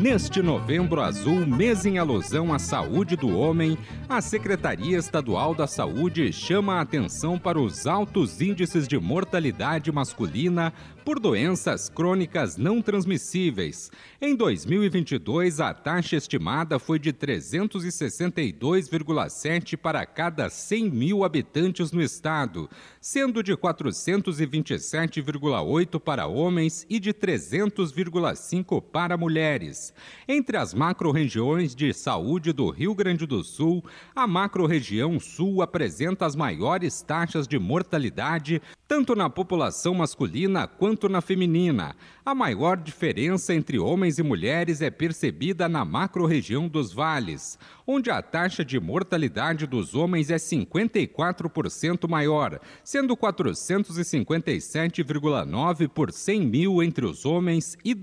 Neste Novembro Azul, mês em alusão à saúde do homem, a Secretaria Estadual da Saúde chama a atenção para os altos índices de mortalidade masculina por doenças crônicas não transmissíveis. Em 2022, a taxa estimada foi de 362,7 para cada 100 mil habitantes no estado, sendo de 427,8 para homens e de 300,5 para mulheres. Entre as macro-regiões de saúde do Rio Grande do Sul, a macro-região sul apresenta as maiores taxas de mortalidade, tanto na população masculina quanto na feminina. A maior diferença entre homens e mulheres é percebida na macro-região dos vales, onde a taxa de mortalidade dos homens é 54% maior, sendo 457,9 por 100 mil entre os homens e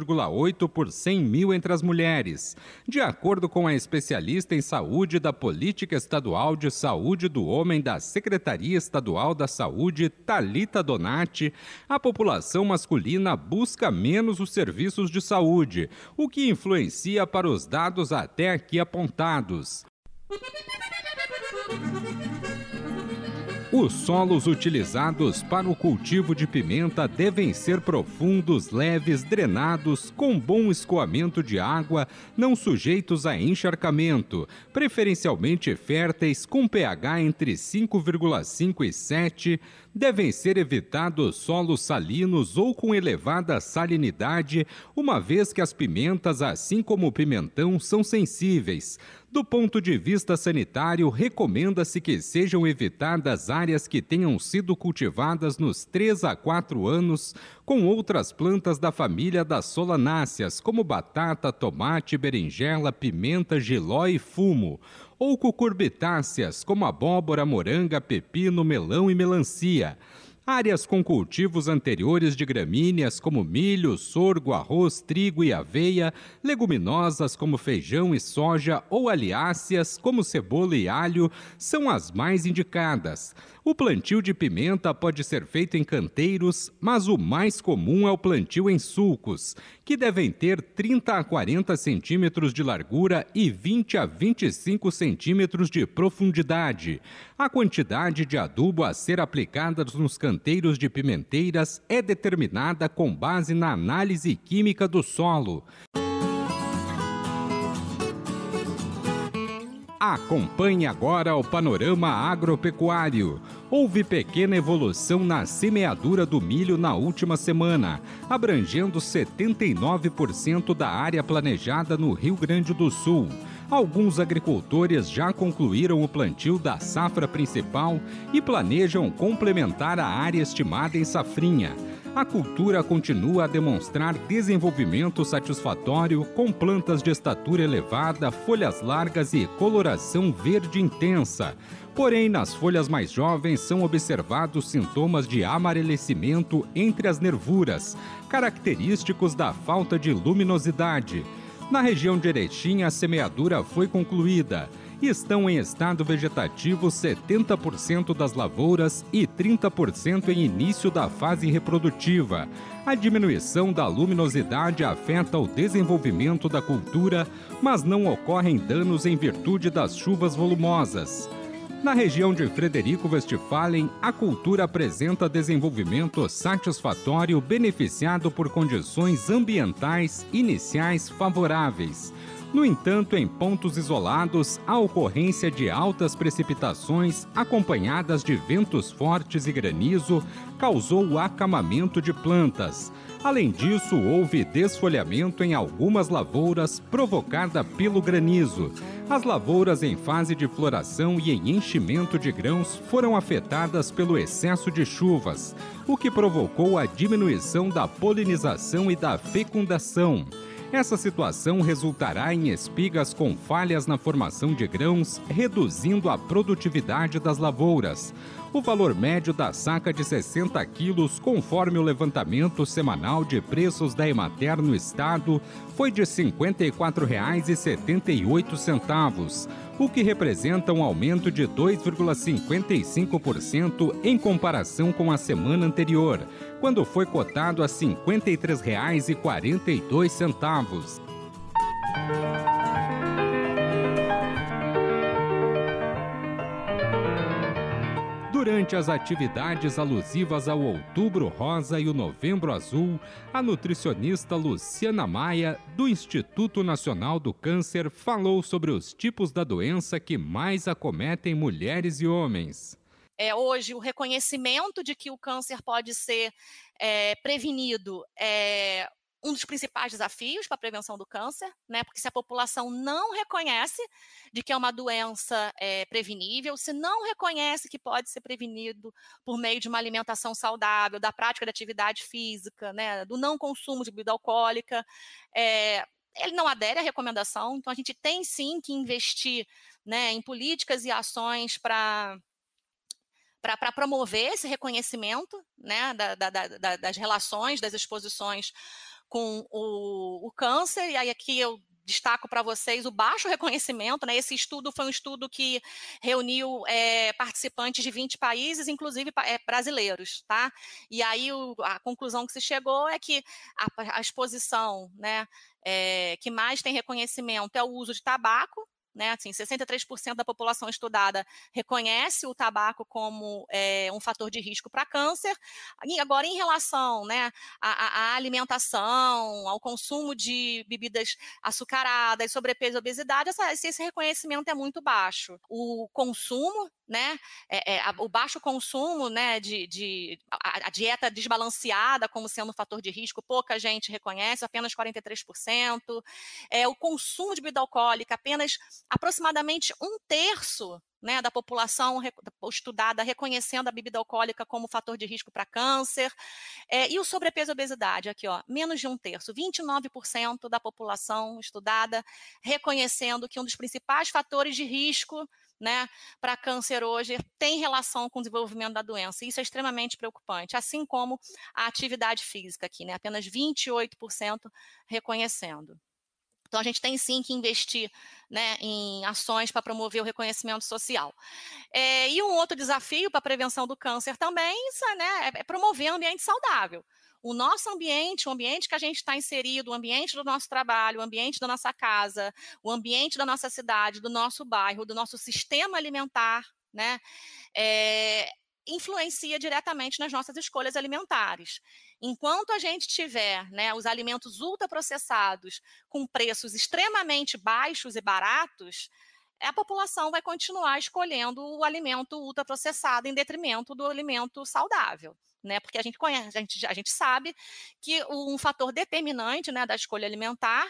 296,8 por 100 mil entre as mulheres, de acordo com a especialista em saúde da Política Estadual de Saúde do Homem da Secretaria Estadual da Saúde, Talita Donati, a população masculina busca menos os serviços de saúde, o que influencia para os dados até aqui apontados. Os solos utilizados para o cultivo de pimenta devem ser profundos, leves, drenados, com bom escoamento de água, não sujeitos a encharcamento, preferencialmente férteis com pH entre 5,5 e 7. Devem ser evitados solos salinos ou com elevada salinidade, uma vez que as pimentas, assim como o pimentão, são sensíveis. Do ponto de vista sanitário, recomenda-se que sejam evitadas áreas que tenham sido cultivadas nos 3 a 4 anos com outras plantas da família das solanáceas, como batata, tomate, berinjela, pimenta, giló e fumo, ou cucurbitáceas, como abóbora, moranga, pepino, melão e melancia. Áreas com cultivos anteriores de gramíneas como milho, sorgo, arroz, trigo e aveia, leguminosas como feijão e soja ou aliáceas como cebola e alho são as mais indicadas. O plantio de pimenta pode ser feito em canteiros, mas o mais comum é o plantio em sulcos, que devem ter 30 a 40 centímetros de largura e 20 a 25 centímetros de profundidade. A quantidade de adubo a ser aplicada nos canteiros de pimenteiras é determinada com base na análise química do solo. Acompanhe agora o panorama agropecuário. Houve pequena evolução na semeadura do milho na última semana, abrangendo 79% da área planejada no Rio Grande do Sul. Alguns agricultores já concluíram o plantio da safra principal e planejam complementar a área estimada em safrinha a cultura continua a demonstrar desenvolvimento satisfatório com plantas de estatura elevada, folhas largas e coloração verde intensa. Porém, nas folhas mais jovens são observados sintomas de amarelecimento entre as nervuras, característicos da falta de luminosidade. Na região de Erechim, a semeadura foi concluída estão em estado vegetativo 70% das lavouras e 30% em início da fase reprodutiva. A diminuição da luminosidade afeta o desenvolvimento da cultura, mas não ocorrem danos em virtude das chuvas volumosas. Na região de Frederico Westphalen, a cultura apresenta desenvolvimento satisfatório beneficiado por condições ambientais iniciais favoráveis. No entanto, em pontos isolados, a ocorrência de altas precipitações acompanhadas de ventos fortes e granizo causou o acamamento de plantas. Além disso, houve desfolhamento em algumas lavouras provocada pelo granizo. As lavouras em fase de floração e em enchimento de grãos foram afetadas pelo excesso de chuvas, o que provocou a diminuição da polinização e da fecundação. Essa situação resultará em espigas com falhas na formação de grãos, reduzindo a produtividade das lavouras. O valor médio da saca de 60 quilos, conforme o levantamento semanal de preços da Emater no estado, foi de R$ 54,78, o que representa um aumento de 2,55% em comparação com a semana anterior, quando foi cotado a R$ 53,42. Durante as atividades alusivas ao Outubro Rosa e o Novembro Azul, a nutricionista Luciana Maia, do Instituto Nacional do Câncer, falou sobre os tipos da doença que mais acometem mulheres e homens. É, hoje, o reconhecimento de que o câncer pode ser é, prevenido é um dos principais desafios para a prevenção do câncer, né? Porque se a população não reconhece de que é uma doença é, prevenível, se não reconhece que pode ser prevenido por meio de uma alimentação saudável, da prática de atividade física, né? Do não consumo de bebida alcoólica, é, ele não adere à recomendação. Então a gente tem sim que investir, né? Em políticas e ações para para promover esse reconhecimento né, da, da, da, das relações, das exposições com o, o câncer, e aí aqui eu destaco para vocês o baixo reconhecimento, né? Esse estudo foi um estudo que reuniu é, participantes de 20 países, inclusive é, brasileiros, tá? E aí o, a conclusão que se chegou é que a, a exposição, né, é, que mais tem reconhecimento é o uso de tabaco, né, assim, 63% da população estudada reconhece o tabaco como é, um fator de risco para câncer. E agora, em relação né, à, à, alimentação, ao consumo de bebidas açucaradas, sobrepeso e obesidade, essa, esse reconhecimento é muito baixo. O consumo né? É, é, a, o baixo consumo, né, de, de a, a, dieta desbalanceada como sendo um fator de risco, pouca gente reconhece, apenas 43%. É, o consumo de bebida alcoólica, apenas aproximadamente um terço né, da população estudada reconhecendo a bebida alcoólica como fator de risco para câncer. É, e o sobrepeso e obesidade, aqui, ó, menos de um terço, 29% da população estudada reconhecendo que um dos principais fatores de risco né, para câncer hoje tem relação com o desenvolvimento da doença. Isso é extremamente preocupante, assim como a atividade física aqui, né, apenas 28% reconhecendo. Então, a gente tem sim que investir né, em ações para promover o reconhecimento social. É, e um outro desafio para a prevenção do câncer também né, é promover um ambiente saudável o nosso ambiente, o ambiente que a gente está inserido, o ambiente do nosso trabalho, o ambiente da nossa casa, o ambiente da nossa cidade, do nosso bairro, do nosso sistema alimentar, né? É, influencia diretamente nas nossas escolhas alimentares. Enquanto a gente tiver né, os alimentos ultraprocessados com preços extremamente baixos e baratos, a população vai continuar escolhendo o alimento ultraprocessado em detrimento do alimento saudável né? Porque a gente conhece, a gente, a gente sabe que um fator determinante né, da escolha alimentar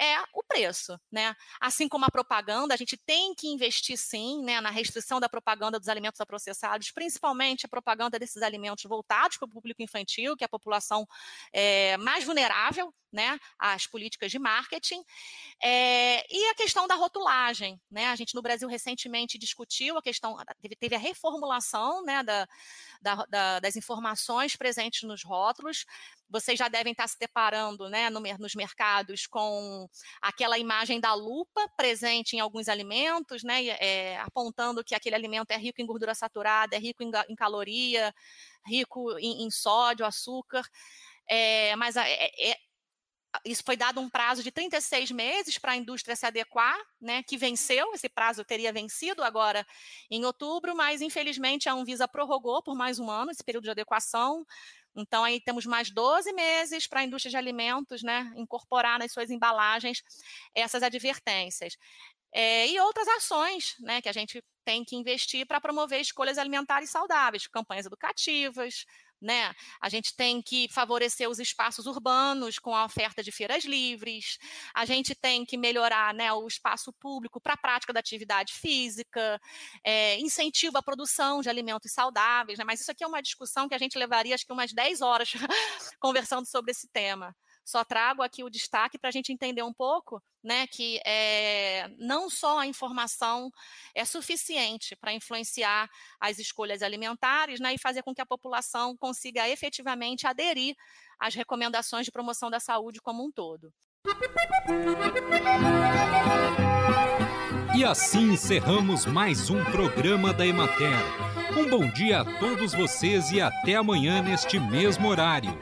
é o preço, né? Assim como a propaganda, a gente tem que investir sim né, na restrição da propaganda dos alimentos processados, principalmente a propaganda desses alimentos voltados para o público infantil, que é a população é, mais vulnerável né, às políticas de marketing. É, e a questão da rotulagem, né? A gente no Brasil recentemente discutiu a questão, teve, teve a reformulação né, da, da, da, das informações presentes nos rótulos. Vocês já devem estar se deparando né, no, nos mercados com aquela imagem da lupa presente em alguns alimentos, né, é, apontando que aquele alimento é rico em gordura saturada, é rico em, em caloria, rico em, em sódio, açúcar. É, mas é, é, isso foi dado um prazo de 36 meses para a indústria se adequar, né, que venceu, esse prazo teria vencido agora em outubro, mas infelizmente a Anvisa prorrogou por mais um ano esse período de adequação. Então aí temos mais 12 meses para a indústria de alimentos, né, incorporar nas suas embalagens essas advertências. É, e outras ações né, que a gente tem que investir para promover escolhas alimentares saudáveis, campanhas educativas, né? A gente tem que favorecer os espaços urbanos com a oferta de feiras livres, a gente tem que melhorar né, o espaço público para a prática da atividade física, é, incentivo à produção de alimentos saudáveis, né? mas isso aqui é uma discussão que a gente levaria acho que umas 10 horas conversando sobre esse tema só trago aqui o destaque para a gente entender um pouco né, que é, não só a informação é suficiente para influenciar as escolhas alimentares né, e fazer com que a população consiga efetivamente aderir às recomendações de promoção da saúde como um todo. E assim encerramos mais um programa da Emater. Um bom dia a todos vocês e até amanhã neste mesmo horário.